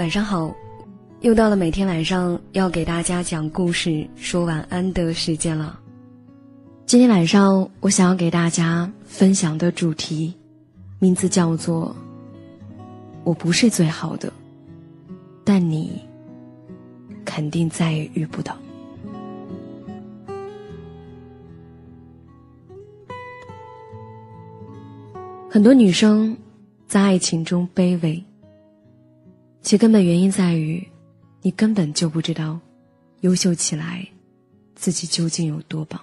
晚上好，又到了每天晚上要给大家讲故事、说晚安的时间了。今天晚上我想要给大家分享的主题，名字叫做“我不是最好的，但你肯定再也遇不到”。很多女生在爱情中卑微。其根本原因在于，你根本就不知道，优秀起来，自己究竟有多棒。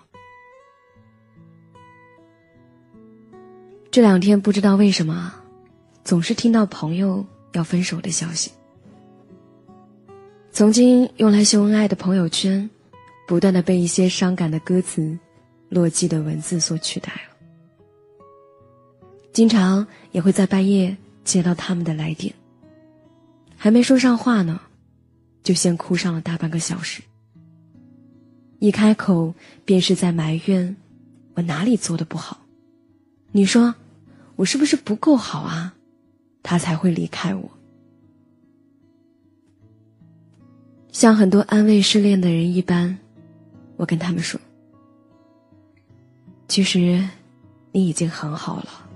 这两天不知道为什么，总是听到朋友要分手的消息。曾经用来秀恩爱的朋友圈，不断的被一些伤感的歌词、落寂的文字所取代了。经常也会在半夜接到他们的来电。还没说上话呢，就先哭上了大半个小时。一开口便是在埋怨我哪里做的不好。你说我是不是不够好啊？他才会离开我。像很多安慰失恋的人一般，我跟他们说：“其实你已经很好了，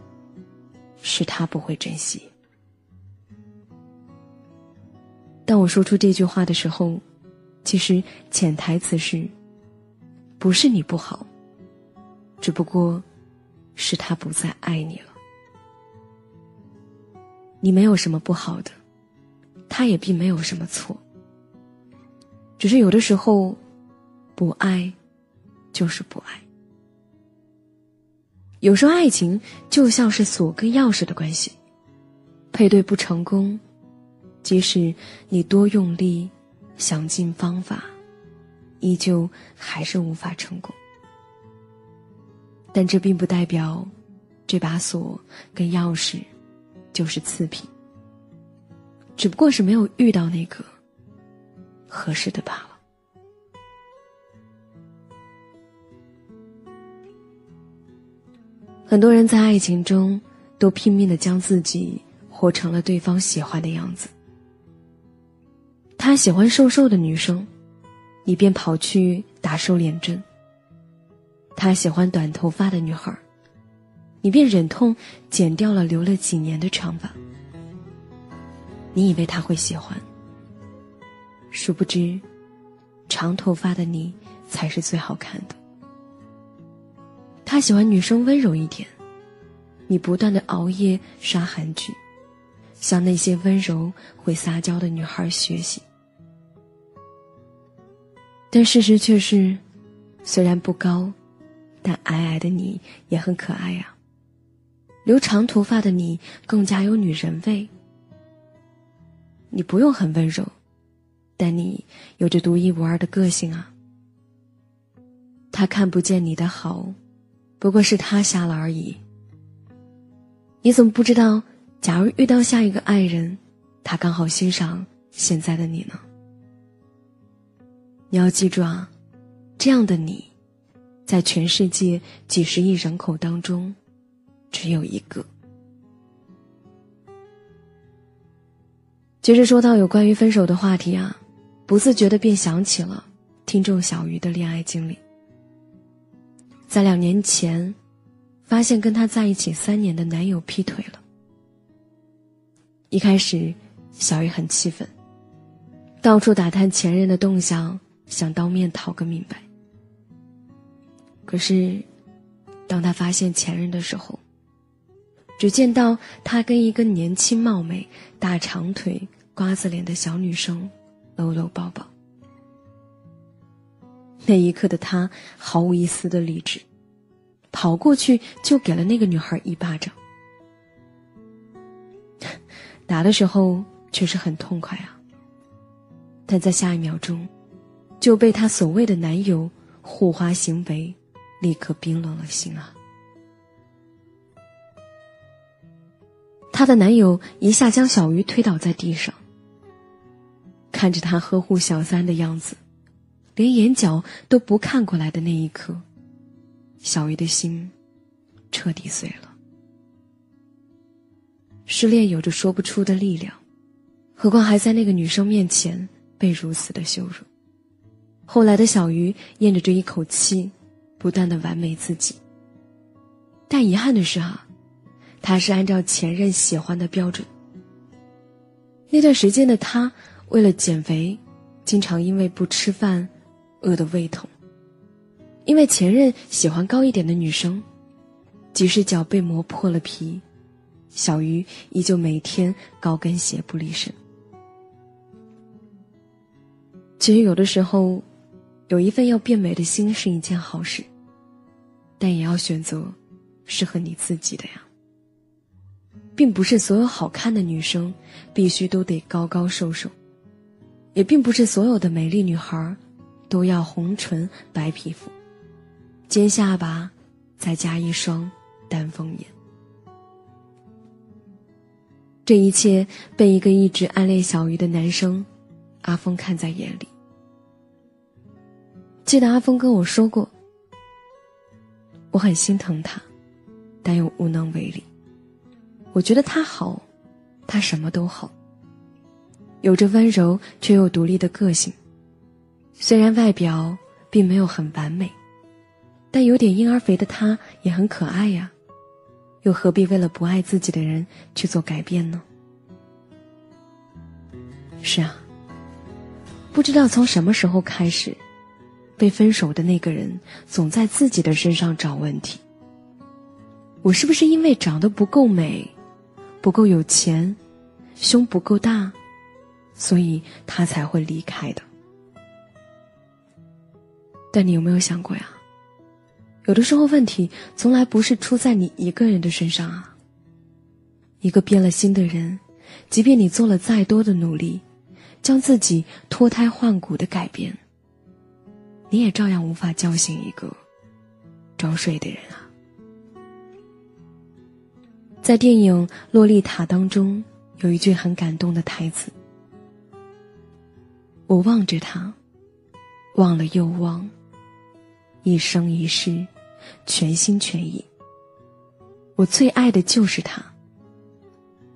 是他不会珍惜。”当我说出这句话的时候，其实潜台词是：不是你不好，只不过是他不再爱你了。你没有什么不好的，他也并没有什么错。只是有的时候，不爱就是不爱。有时候爱情就像是锁跟钥匙的关系，配对不成功。即使你多用力，想尽方法，依旧还是无法成功。但这并不代表，这把锁跟钥匙就是次品。只不过是没有遇到那个合适的罢了。很多人在爱情中都拼命的将自己活成了对方喜欢的样子。他喜欢瘦瘦的女生，你便跑去打瘦脸针。他喜欢短头发的女孩，你便忍痛剪掉了留了几年的长发。你以为他会喜欢，殊不知，长头发的你才是最好看的。他喜欢女生温柔一点，你不断的熬夜刷韩剧。向那些温柔会撒娇的女孩学习，但事实却是，虽然不高，但矮矮的你也很可爱呀。留长头发的你更加有女人味。你不用很温柔，但你有着独一无二的个性啊。他看不见你的好，不过是他瞎了而已。你怎么不知道？假如遇到下一个爱人，他刚好欣赏现在的你呢？你要记住啊，这样的你，在全世界几十亿人口当中，只有一个。其实说到有关于分手的话题啊，不自觉的便想起了听众小鱼的恋爱经历。在两年前，发现跟他在一起三年的男友劈腿了。一开始，小鱼很气愤，到处打探前任的动向，想当面讨个明白。可是，当他发现前任的时候，只见到他跟一个年轻貌美、大长腿、瓜子脸的小女生搂搂抱抱。那一刻的他毫无一丝的理智，跑过去就给了那个女孩一巴掌。打的时候确实很痛快啊，但在下一秒钟，就被她所谓的男友护花行为，立刻冰冷了心啊。她的男友一下将小鱼推倒在地上，看着她呵护小三的样子，连眼角都不看过来的那一刻，小鱼的心彻底碎了。失恋有着说不出的力量，何况还在那个女生面前被如此的羞辱。后来的小鱼咽着这一口气，不断的完美自己。但遗憾的是啊，他是按照前任喜欢的标准。那段时间的他为了减肥，经常因为不吃饭，饿得胃痛。因为前任喜欢高一点的女生，即使脚被磨破了皮，小鱼依旧每天高跟鞋不离身。其实有的时候，有一份要变美的心是一件好事，但也要选择适合你自己的呀。并不是所有好看的女生必须都得高高瘦瘦，也并不是所有的美丽女孩都要红唇白皮肤。尖下巴，再加一双丹凤眼。这一切被一个一直暗恋小鱼的男生阿峰看在眼里。记得阿峰跟我说过，我很心疼他，但又无能为力。我觉得他好，他什么都好，有着温柔却又独立的个性。虽然外表并没有很完美。但有点婴儿肥的他也很可爱呀，又何必为了不爱自己的人去做改变呢？是啊，不知道从什么时候开始，被分手的那个人总在自己的身上找问题。我是不是因为长得不够美，不够有钱，胸不够大，所以他才会离开的？但你有没有想过呀？有的时候，问题从来不是出在你一个人的身上啊。一个变了心的人，即便你做了再多的努力，将自己脱胎换骨的改变，你也照样无法叫醒一个装睡的人啊。在电影《洛丽塔》当中，有一句很感动的台词：“我望着他，望了又望，一生一世。”全心全意。我最爱的就是他。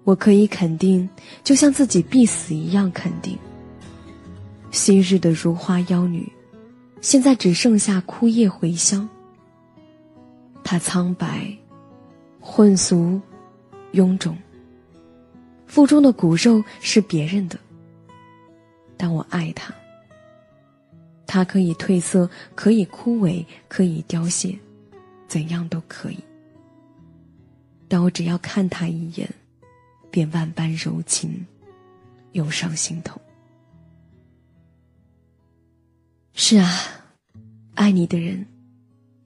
我可以肯定，就像自己必死一样肯定。昔日的如花妖女，现在只剩下枯叶回香。它苍白、混俗、臃肿，腹中的骨肉是别人的，但我爱她。她可以褪色，可以枯萎，可以凋谢。怎样都可以，但我只要看他一眼，便万般柔情涌上心头。是啊，爱你的人，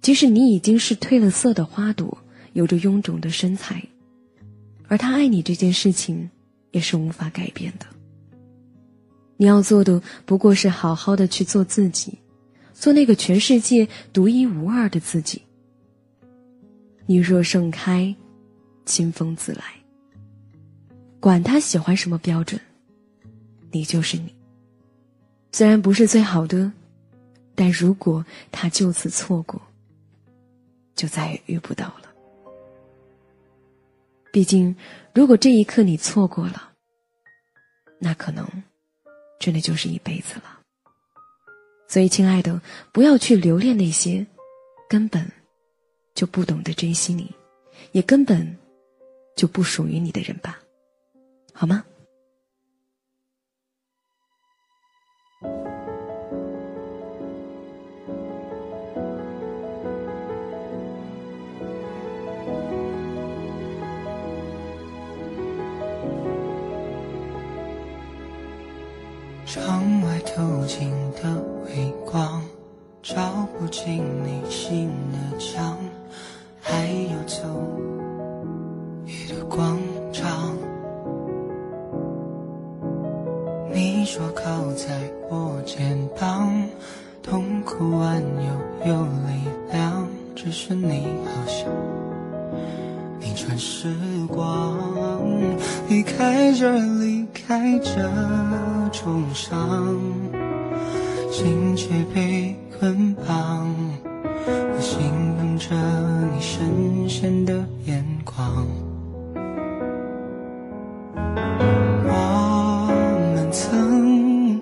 即使你已经是褪了色的花朵，有着臃肿的身材，而他爱你这件事情，也是无法改变的。你要做的不过是好好的去做自己，做那个全世界独一无二的自己。你若盛开，清风自来。管他喜欢什么标准，你就是你。虽然不是最好的，但如果他就此错过，就再也遇不到了。毕竟，如果这一刻你错过了，那可能真的就是一辈子了。所以，亲爱的，不要去留恋那些根本。就不懂得珍惜你，也根本就不属于你的人吧，好吗？窗外透进的微光，照不进你心的墙。还要走夜的广场，你说靠在我肩膀，痛苦完又有力量。只是你好像逆转时光，离开这，离开这重伤，心却被捆绑，我心疼着你深陷的眼眶。我们曾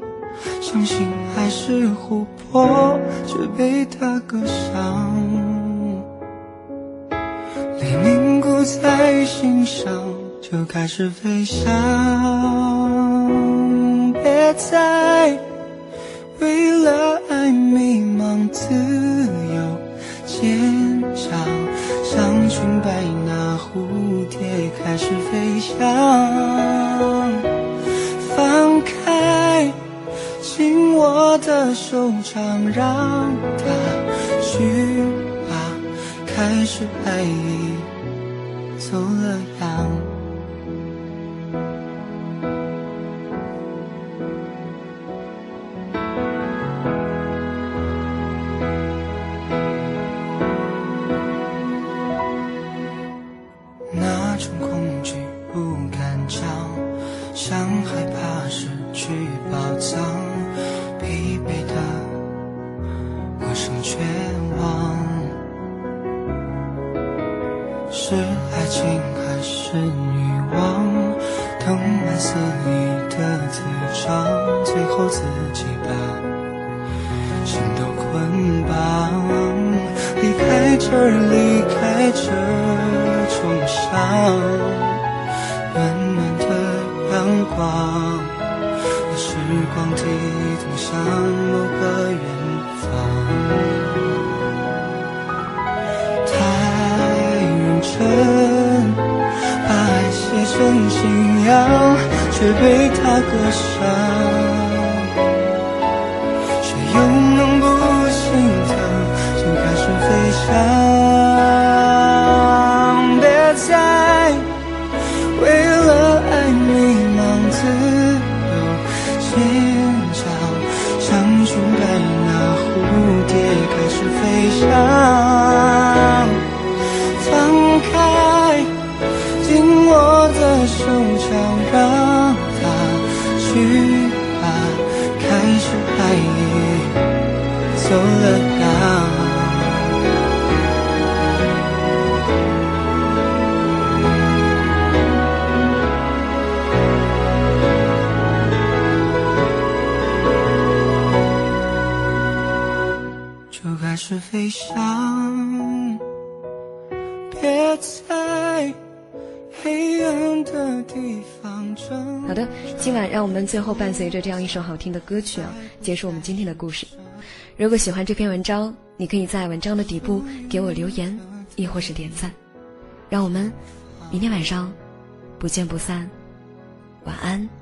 相信爱是琥珀，却被它割伤。泪凝固在心上，就开始飞翔。在为了爱迷茫，自由坚强，像裙摆那蝴蝶开始飞翔。放开紧握的手掌，让它去吧，开始爱已走了样。是爱情还是欲望？藤蔓肆意的滋长，最后自己把心都捆绑。离开这儿，离开这重伤，暖暖的阳光。时光机通向某个远方，把爱写成信仰，却被他割伤。最后伴随着这样一首好听的歌曲啊，结束我们今天的故事。如果喜欢这篇文章，你可以在文章的底部给我留言，亦或是点赞。让我们明天晚上不见不散。晚安。